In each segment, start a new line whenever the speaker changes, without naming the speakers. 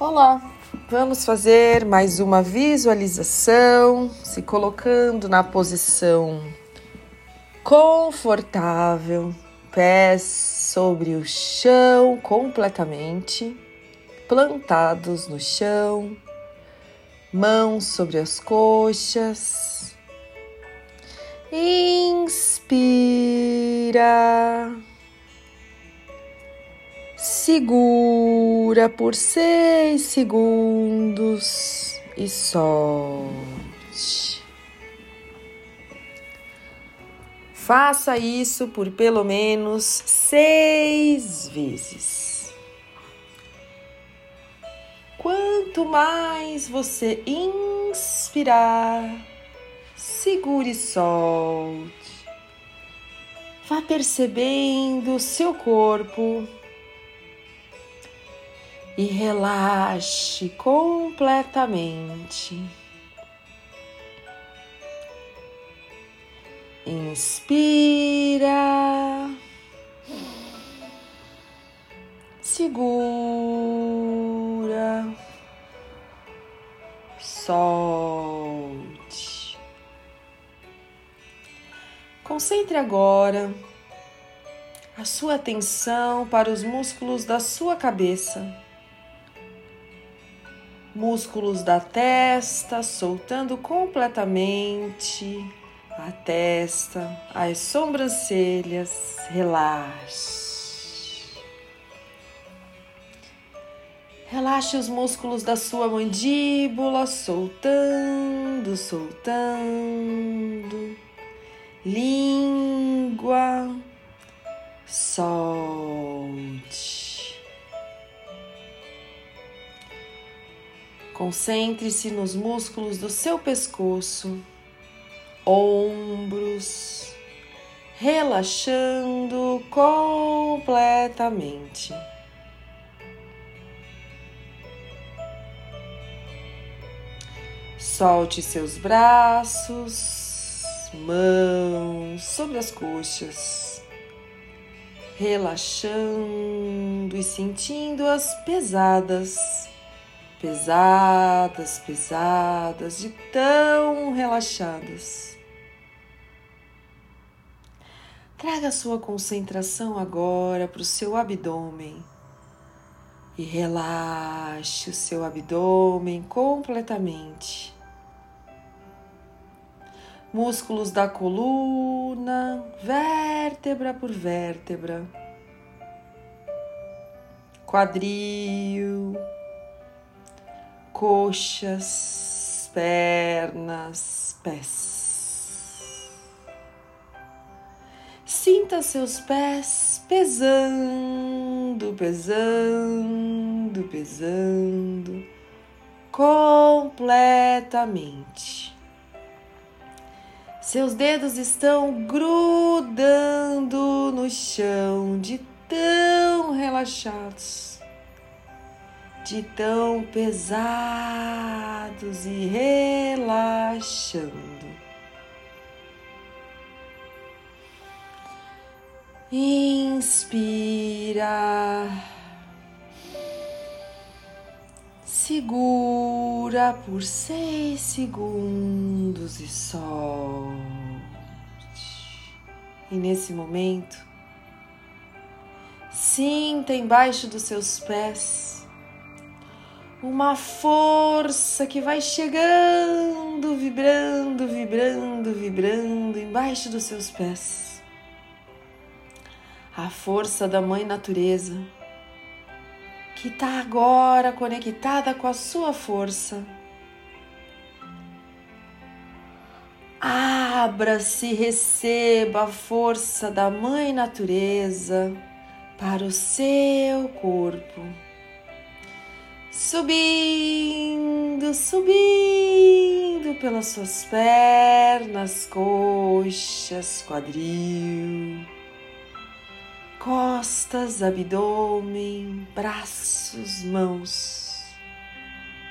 Olá, vamos fazer mais uma visualização, se colocando na posição confortável, pés sobre o chão completamente, plantados no chão, mãos sobre as coxas. Inspira. Segura por seis segundos e solte. Faça isso por pelo menos seis vezes. Quanto mais você inspirar, segure e solte. Vá percebendo seu corpo e relaxe completamente. Inspira, segura, solte. Concentre agora a sua atenção para os músculos da sua cabeça músculos da testa soltando completamente a testa, as sobrancelhas, relaxe. Relaxe os músculos da sua mandíbula, soltando, soltando. Língua, solte. Concentre-se nos músculos do seu pescoço, ombros, relaxando completamente. Solte seus braços, mãos sobre as coxas, relaxando e sentindo-as pesadas pesadas, pesadas, de tão relaxadas. Traga sua concentração agora para o seu abdômen e relaxe o seu abdômen completamente. Músculos da coluna, vértebra por vértebra, quadril, coxas, pernas, pés. Sinta seus pés pesando, pesando, pesando completamente. Seus dedos estão grudando no chão de tão relaxados de tão pesados e relaxando. Inspira, segura por seis segundos e solte. E nesse momento, sinta embaixo dos seus pés uma força que vai chegando, vibrando, vibrando, vibrando embaixo dos seus pés. A força da Mãe Natureza, que está agora conectada com a sua força. Abra-se, receba a força da Mãe Natureza para o seu corpo subindo, subindo pelas suas pernas, coxas, quadril, costas, abdômen, braços, mãos,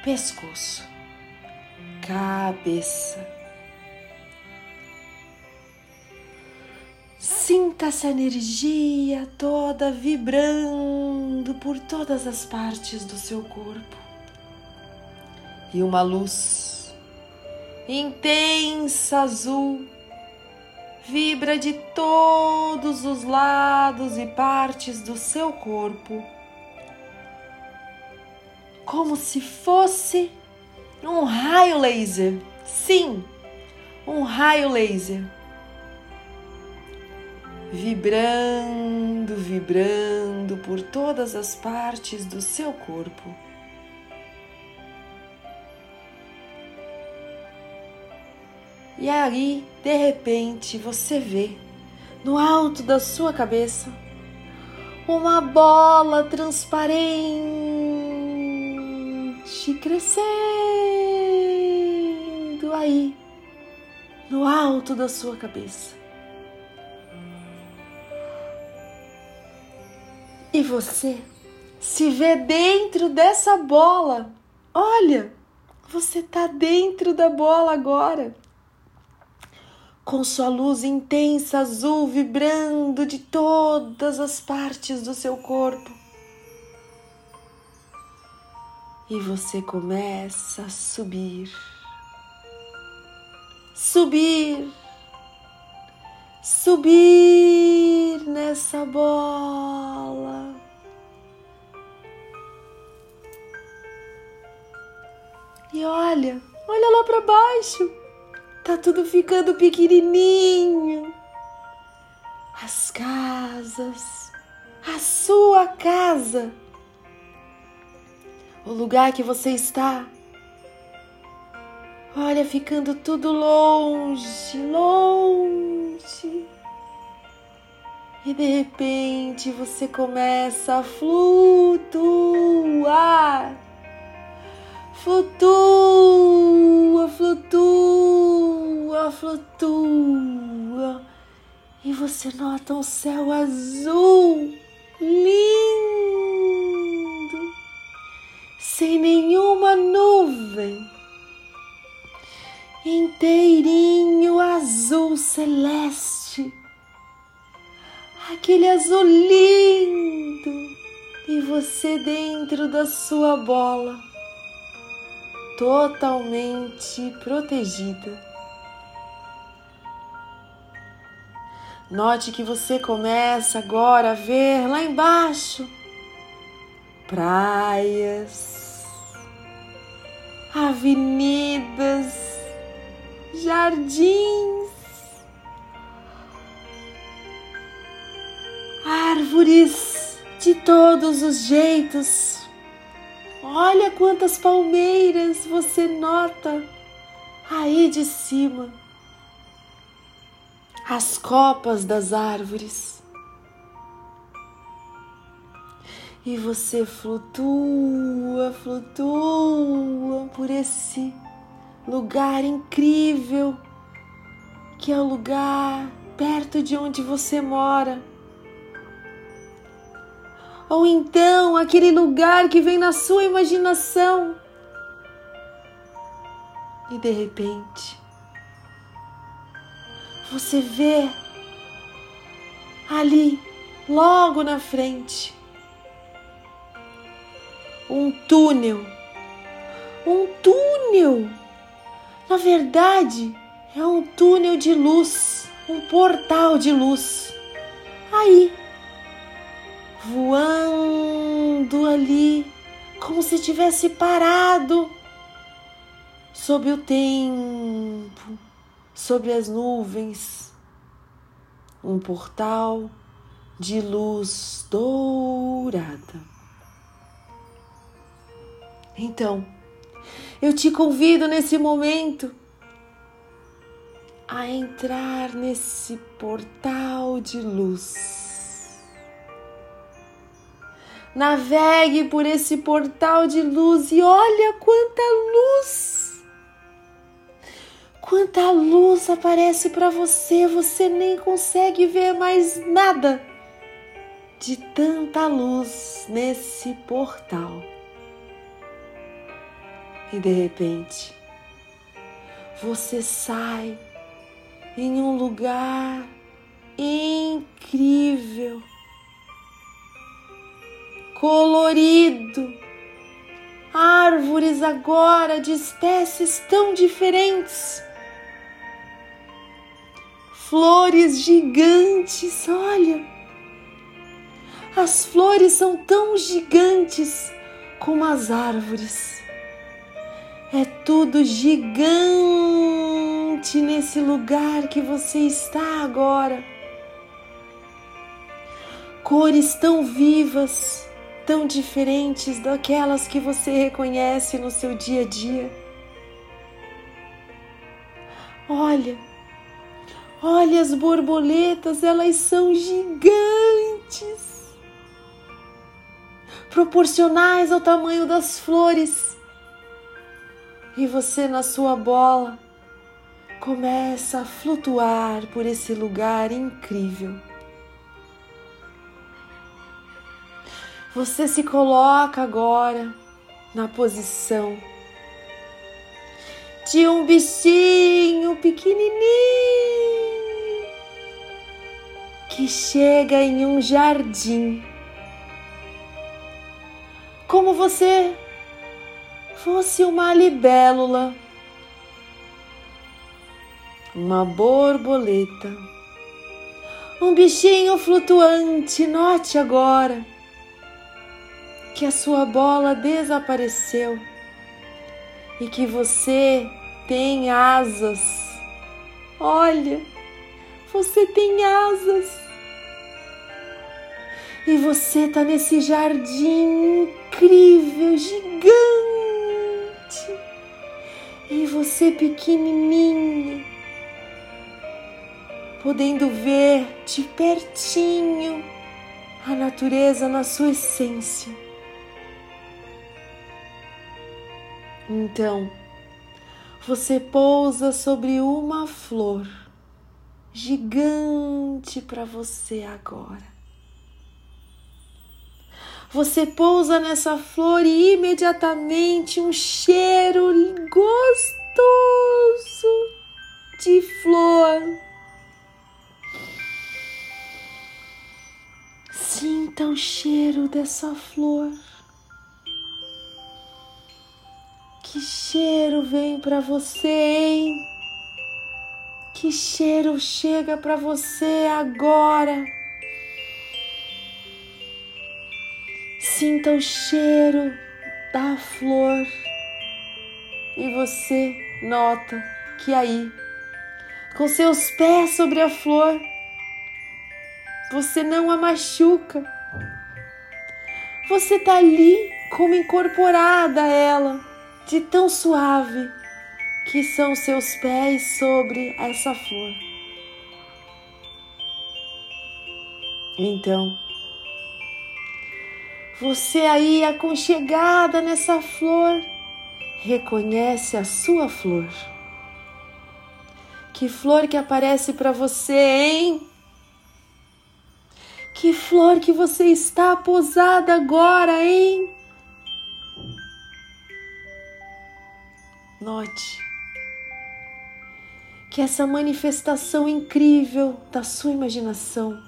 pescoço, cabeça Sinta essa energia toda vibrando por todas as partes do seu corpo, e uma luz intensa azul vibra de todos os lados e partes do seu corpo, como se fosse um raio laser. Sim, um raio laser. Vibrando, vibrando por todas as partes do seu corpo. E aí, de repente, você vê no alto da sua cabeça uma bola transparente crescendo aí no alto da sua cabeça. E você se vê dentro dessa bola. Olha, você está dentro da bola agora com sua luz intensa azul vibrando de todas as partes do seu corpo. E você começa a subir, subir, subir nessa bola. E olha, olha lá para baixo. Tá tudo ficando pequenininho. As casas, a sua casa, o lugar que você está. Olha, ficando tudo longe, longe. E de repente você começa a flutuar. Flutua, flutua, flutua. E você nota um céu azul lindo, sem nenhuma nuvem, inteirinho azul celeste, aquele azul lindo, e você dentro da sua bola. Totalmente protegida. Note que você começa agora a ver lá embaixo praias, avenidas, jardins, árvores de todos os jeitos Olha quantas palmeiras você nota aí de cima. As copas das árvores. E você flutua, flutua por esse lugar incrível que é o lugar perto de onde você mora ou então aquele lugar que vem na sua imaginação. E de repente, você vê ali, logo na frente, um túnel. Um túnel! Na verdade, é um túnel de luz, um portal de luz. Aí, voando ali, como se tivesse parado sob o tempo, sobre as nuvens, um portal de luz dourada. Então, eu te convido nesse momento a entrar nesse portal de luz Navegue por esse portal de luz e olha quanta luz! Quanta luz aparece para você, você nem consegue ver mais nada de tanta luz nesse portal. E de repente, você sai em um lugar incrível colorido, árvores agora de espécies tão diferentes. Flores gigantes, olha. As flores são tão gigantes como as árvores. É tudo gigante nesse lugar que você está agora. Cores tão vivas, tão diferentes daquelas que você reconhece no seu dia a dia. Olha, olha as borboletas, elas são gigantes, proporcionais ao tamanho das flores. E você na sua bola começa a flutuar por esse lugar incrível. Você se coloca agora na posição de um bichinho pequenininho que chega em um jardim. Como você fosse uma libélula, uma borboleta, um bichinho flutuante. Note agora que a sua bola desapareceu e que você tem asas. Olha, você tem asas. E você está nesse jardim incrível, gigante. Você pequenininha, podendo ver de pertinho a natureza na sua essência. Então, você pousa sobre uma flor gigante para você agora. Você pousa nessa flor e imediatamente um cheiro gostoso de flor. Sinta o cheiro dessa flor. Que cheiro vem para você, hein? Que cheiro chega para você agora? Sinta o cheiro da flor e você nota que aí, com seus pés sobre a flor, você não a machuca. Você tá ali como incorporada a ela de tão suave que são seus pés sobre essa flor. Então, você aí aconchegada nessa flor, reconhece a sua flor. Que flor que aparece para você, hein? Que flor que você está posada agora, hein? Note que essa manifestação incrível da sua imaginação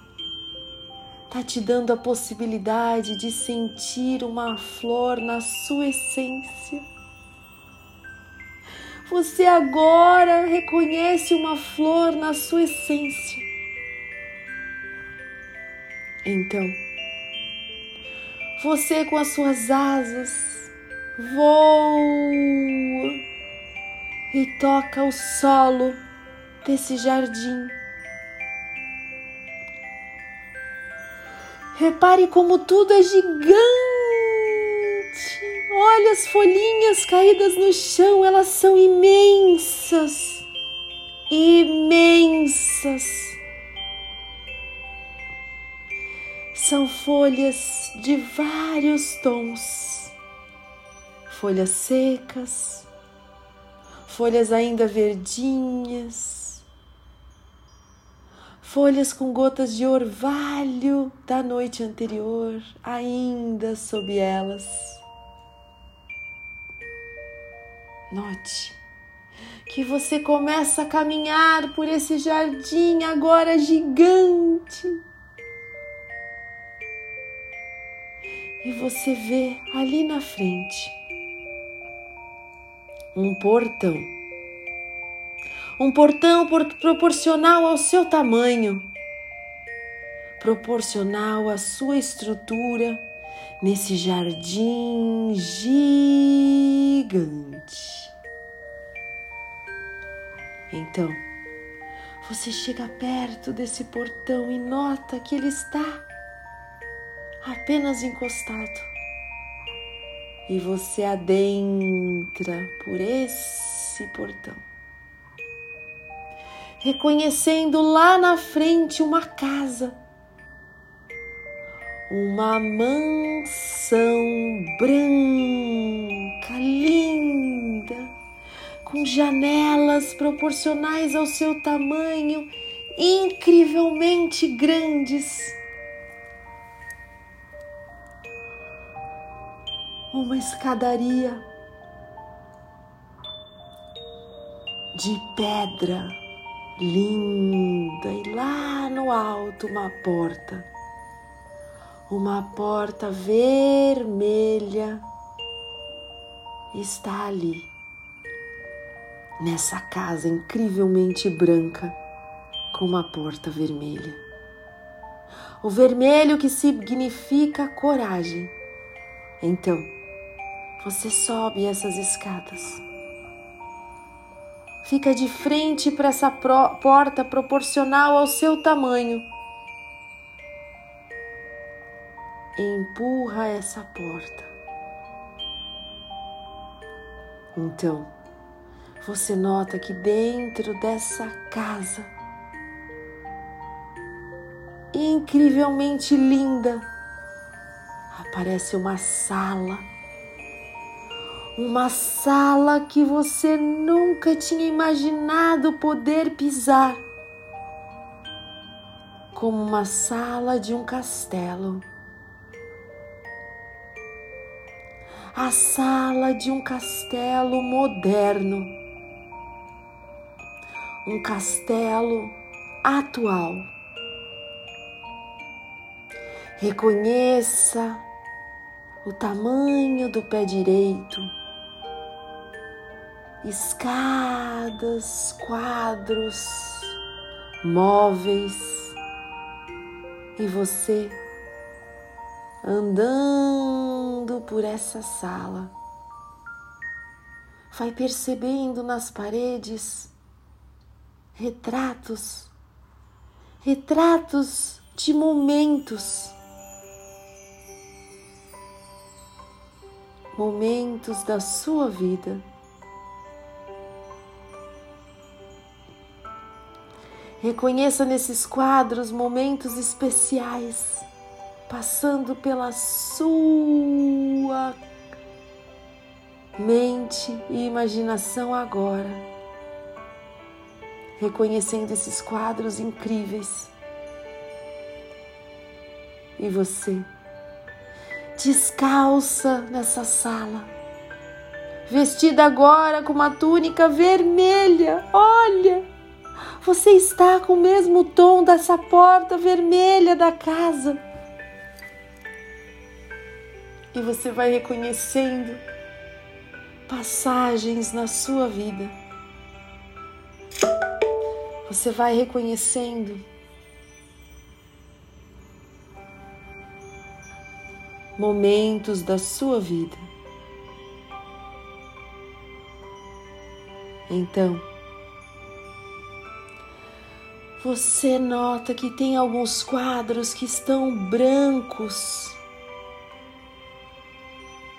está te dando a possibilidade de sentir uma flor na sua essência. Você agora reconhece uma flor na sua essência. Então, você com as suas asas voa e toca o solo desse jardim. Repare como tudo é gigante. Olha as folhinhas caídas no chão, elas são imensas. Imensas. São folhas de vários tons. Folhas secas, folhas ainda verdinhas, folhas com gotas de orvalho da noite anterior ainda sob elas. Note que você começa a caminhar por esse jardim agora gigante. E você vê ali na frente um portão. Um portão proporcional ao seu tamanho, proporcional à sua estrutura nesse jardim gigante. Então, você chega perto desse portão e nota que ele está apenas encostado. E você adentra por esse portão, reconhecendo lá na frente uma casa, uma mansão branca, linda, com janelas proporcionais ao seu tamanho, incrivelmente grandes. Uma escadaria de pedra linda e lá no alto uma porta, uma porta vermelha está ali, nessa casa incrivelmente branca com uma porta vermelha. O vermelho que significa coragem. Então, você sobe essas escadas. Fica de frente para essa porta proporcional ao seu tamanho. E empurra essa porta. Então, você nota que dentro dessa casa, incrivelmente linda, aparece uma sala. Uma sala que você nunca tinha imaginado poder pisar, como uma sala de um castelo. A sala de um castelo moderno, um castelo atual. Reconheça o tamanho do pé direito escadas, quadros, móveis e você andando por essa sala. Vai percebendo nas paredes retratos, retratos de momentos, momentos da sua vida Reconheça nesses quadros momentos especiais, passando pela sua mente e imaginação agora. Reconhecendo esses quadros incríveis. E você, descalça nessa sala, vestida agora com uma túnica vermelha. Olha! Você está com o mesmo tom dessa porta vermelha da casa. E você vai reconhecendo passagens na sua vida. Você vai reconhecendo momentos da sua vida. Então, você nota que tem alguns quadros que estão brancos.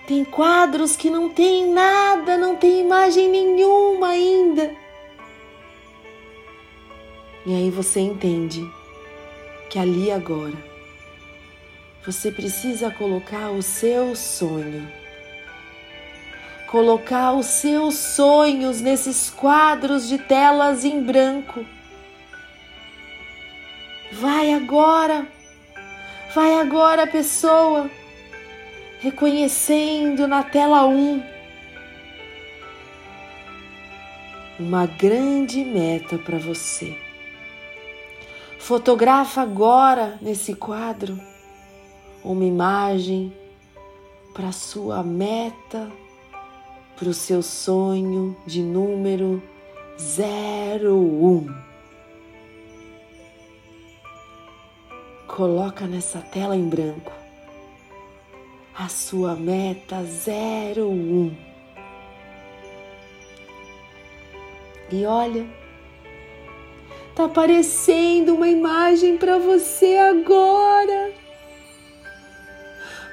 Tem quadros que não tem nada, não tem imagem nenhuma ainda. E aí você entende que ali agora você precisa colocar o seu sonho. Colocar os seus sonhos nesses quadros de telas em branco Vai agora, vai agora, pessoa, reconhecendo na tela 1 uma grande meta para você. Fotografa agora nesse quadro uma imagem para sua meta, para o seu sonho de número 01. Coloca nessa tela em branco a sua meta 01. E olha, tá aparecendo uma imagem para você agora.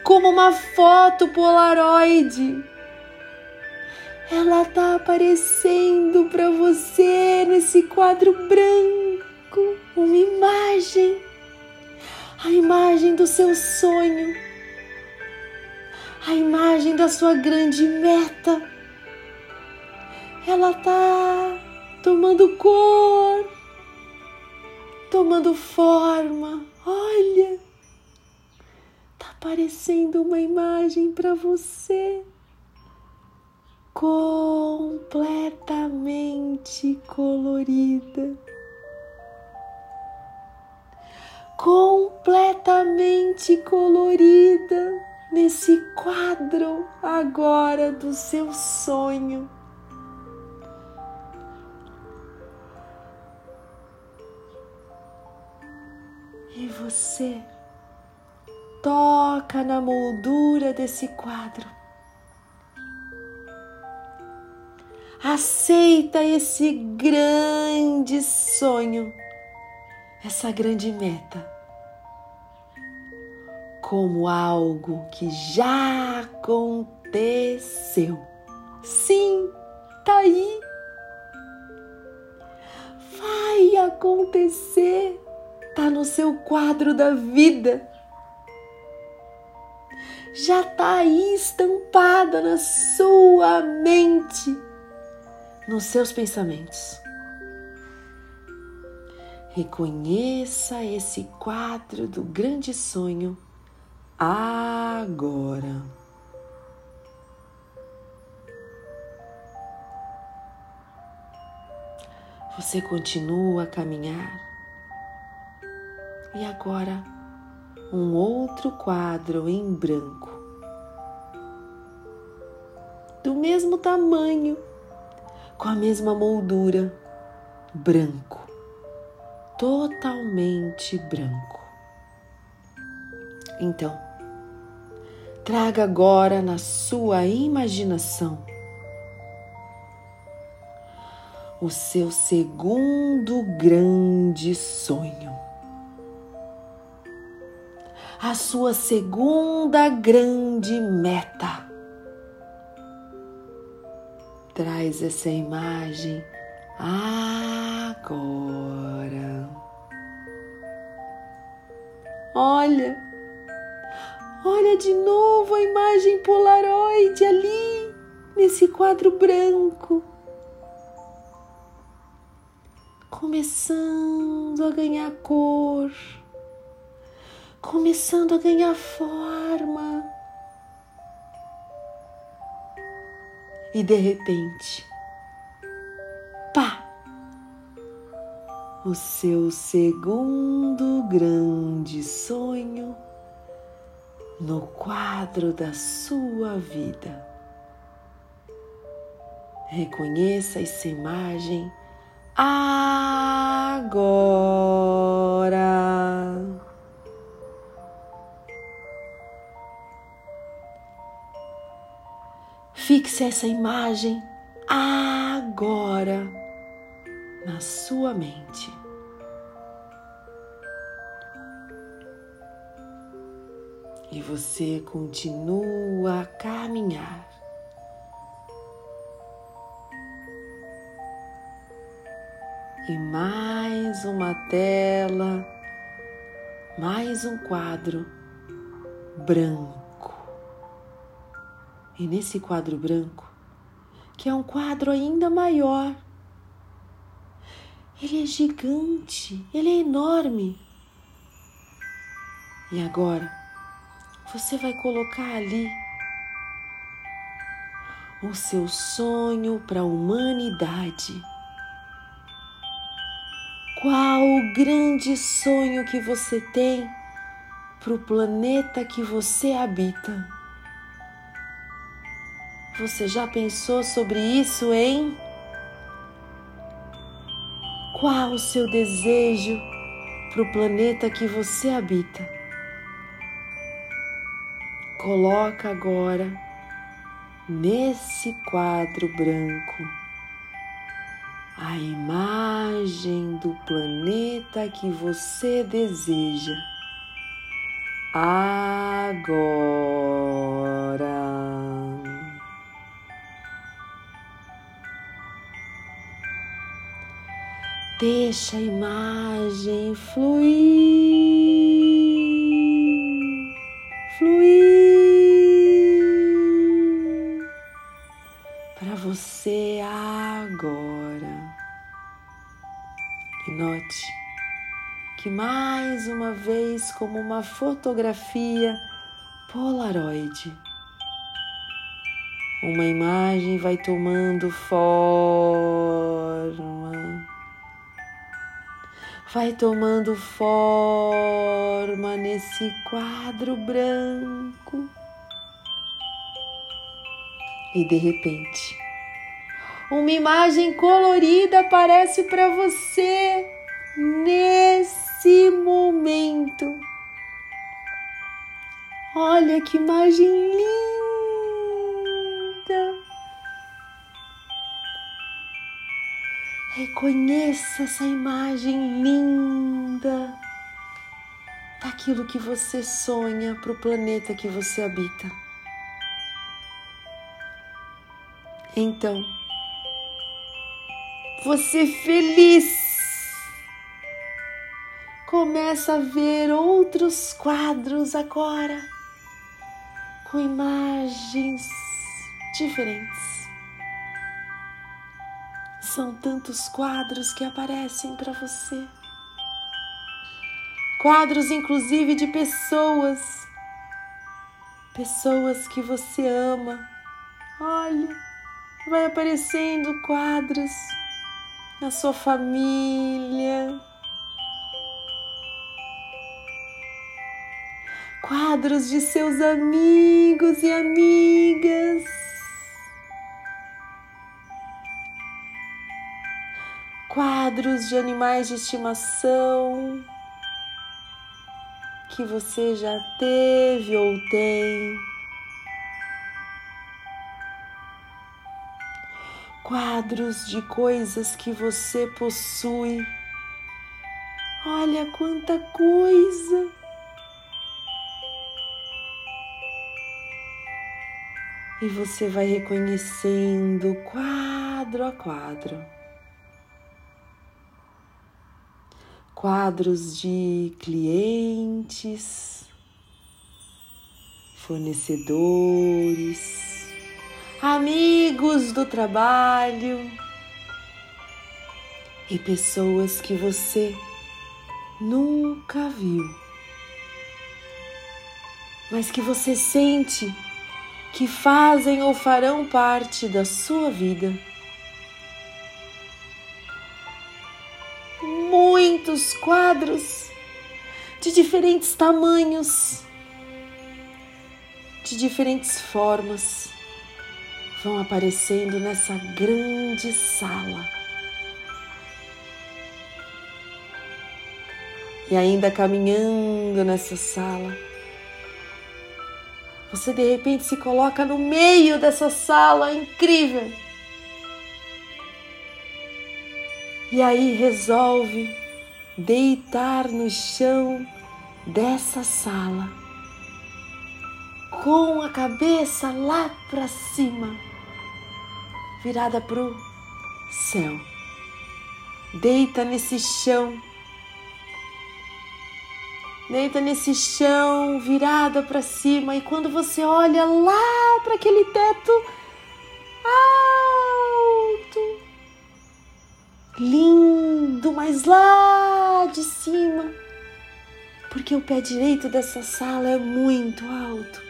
Como uma foto polaroid. Ela tá aparecendo para você nesse quadro branco, uma imagem. A imagem do seu sonho. A imagem da sua grande meta. Ela tá tomando cor, tomando forma. Olha, tá aparecendo uma imagem para você completamente colorida. Completamente colorida nesse quadro agora do seu sonho. E você toca na moldura desse quadro. Aceita esse grande sonho, essa grande meta, como algo que já aconteceu. Sim, tá aí. Vai acontecer está no seu quadro da vida. Já está aí estampada na sua mente, nos seus pensamentos. Reconheça esse quadro do grande sonho agora. Você continua a caminhar e agora um outro quadro em branco, do mesmo tamanho, com a mesma moldura, branco, totalmente branco. Então, traga agora na sua imaginação o seu segundo grande sonho a sua segunda grande meta. Traz essa imagem agora. Olha, olha de novo a imagem polaroid ali, nesse quadro branco. Começando a ganhar cor começando a ganhar forma. E de repente, pá! O seu segundo grande sonho no quadro da sua vida. Reconheça essa imagem agora. Fixe essa imagem agora na sua mente. E você continua a caminhar. E mais uma tela, mais um quadro branco. E nesse quadro branco, que é um quadro ainda maior, ele é gigante, ele é enorme. E agora, você vai colocar ali o seu sonho para a humanidade. Qual o grande sonho que você tem para o planeta que você habita? Você já pensou sobre isso, hein? Qual o seu desejo para o planeta que você habita? Coloca agora nesse quadro branco a imagem do planeta que você deseja. Agora. Deixa a imagem fluir, fluir para você agora. E note que mais uma vez, como uma fotografia Polaroid, uma imagem vai tomando forma vai tomando forma nesse quadro branco. E de repente, uma imagem colorida aparece para você nesse momento. Olha que imagem linda! Reconheça essa imagem linda daquilo que você sonha para o planeta que você habita. Então, você feliz começa a ver outros quadros agora com imagens diferentes. São tantos quadros que aparecem para você. Quadros, inclusive, de pessoas. Pessoas que você ama. Olha, vai aparecendo quadros na sua família. Quadros de seus amigos e amigas. Quadros de animais de estimação que você já teve ou tem. Quadros de coisas que você possui. Olha quanta coisa! E você vai reconhecendo quadro a quadro. Quadros de clientes, fornecedores, amigos do trabalho e pessoas que você nunca viu, mas que você sente que fazem ou farão parte da sua vida. Muitos quadros de diferentes tamanhos, de diferentes formas, vão aparecendo nessa grande sala. E ainda caminhando nessa sala, você de repente se coloca no meio dessa sala incrível. E aí resolve deitar no chão dessa sala, com a cabeça lá para cima, virada pro céu. Deita nesse chão. Deita nesse chão, virada para cima, e quando você olha lá para aquele teto alto, lindo, mas lá de cima, porque o pé direito dessa sala é muito alto.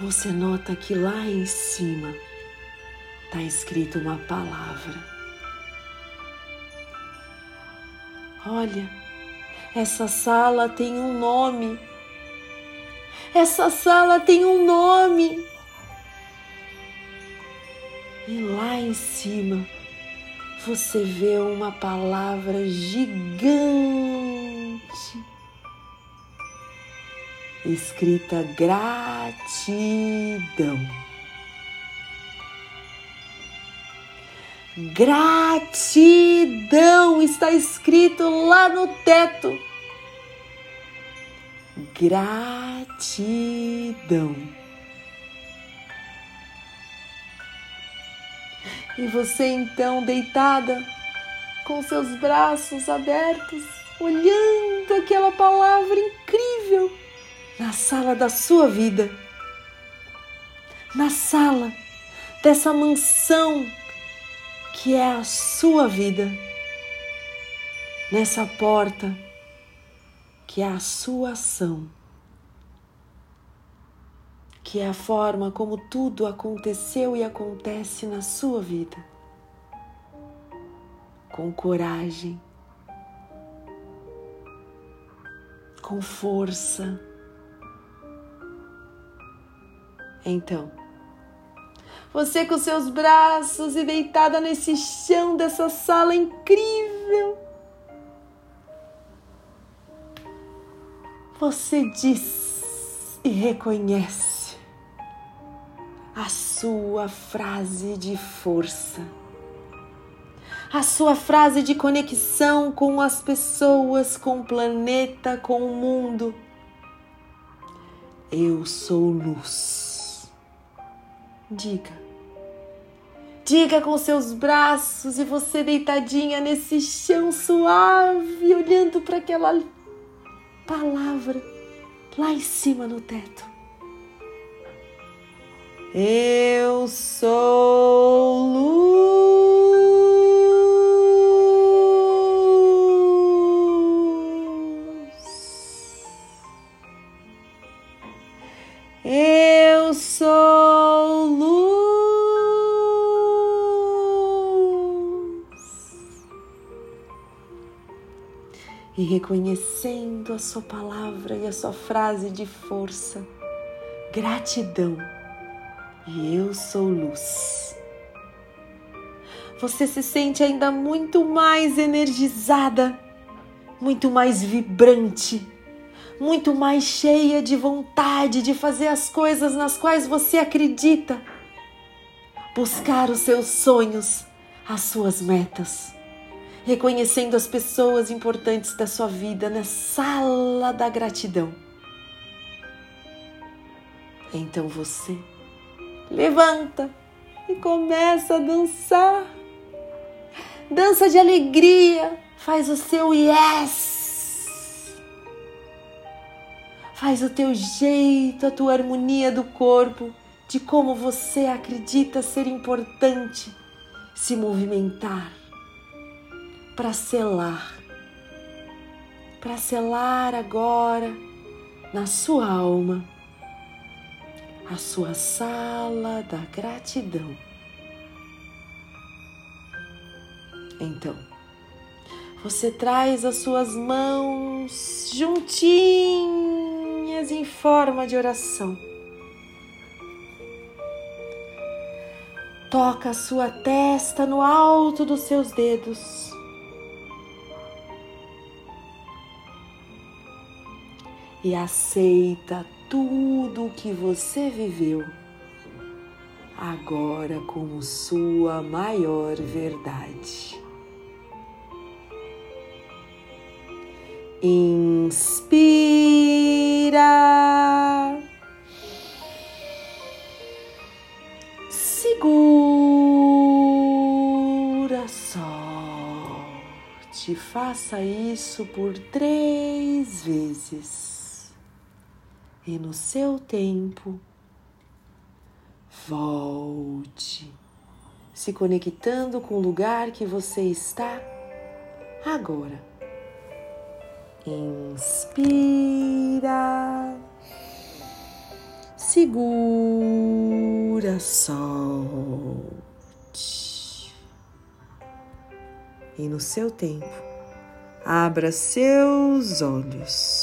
Você nota que lá em cima está escrito uma palavra. Olha, essa sala tem um nome. Essa sala tem um nome. E lá em cima você vê uma palavra gigante escrita gratidão. Gratidão está escrito lá no teto. Gratidão. E você então deitada, com seus braços abertos, olhando aquela palavra incrível na sala da sua vida, na sala dessa mansão que é a sua vida, nessa porta que é a sua ação, que é a forma como tudo aconteceu e acontece na sua vida. Com coragem, com força. Então, você com seus braços e deitada nesse chão dessa sala incrível. Você diz e reconhece a sua frase de força, a sua frase de conexão com as pessoas, com o planeta, com o mundo. Eu sou luz. Diga. Diga com seus braços e você deitadinha nesse chão suave, olhando para aquela palavra lá em cima no teto. Eu sou luz. Eu sou e reconhecendo a sua palavra e a sua frase de força, gratidão, e eu sou luz. Você se sente ainda muito mais energizada, muito mais vibrante, muito mais cheia de vontade de fazer as coisas nas quais você acredita, buscar os seus sonhos, as suas metas reconhecendo as pessoas importantes da sua vida na sala da gratidão. Então você levanta e começa a dançar. Dança de alegria, faz o seu yes. Faz o teu jeito, a tua harmonia do corpo, de como você acredita ser importante se movimentar para selar, para selar agora na sua alma a sua sala da gratidão. Então, você traz as suas mãos juntinhas em forma de oração. Toca a sua testa no alto dos seus dedos. e aceita tudo o que você viveu agora como sua maior verdade. Inspira. Segura, solte. Faça isso por três vezes e no seu tempo volte, se conectando com o lugar que você está agora. Inspira, segura, solte. E no seu tempo, abra seus olhos.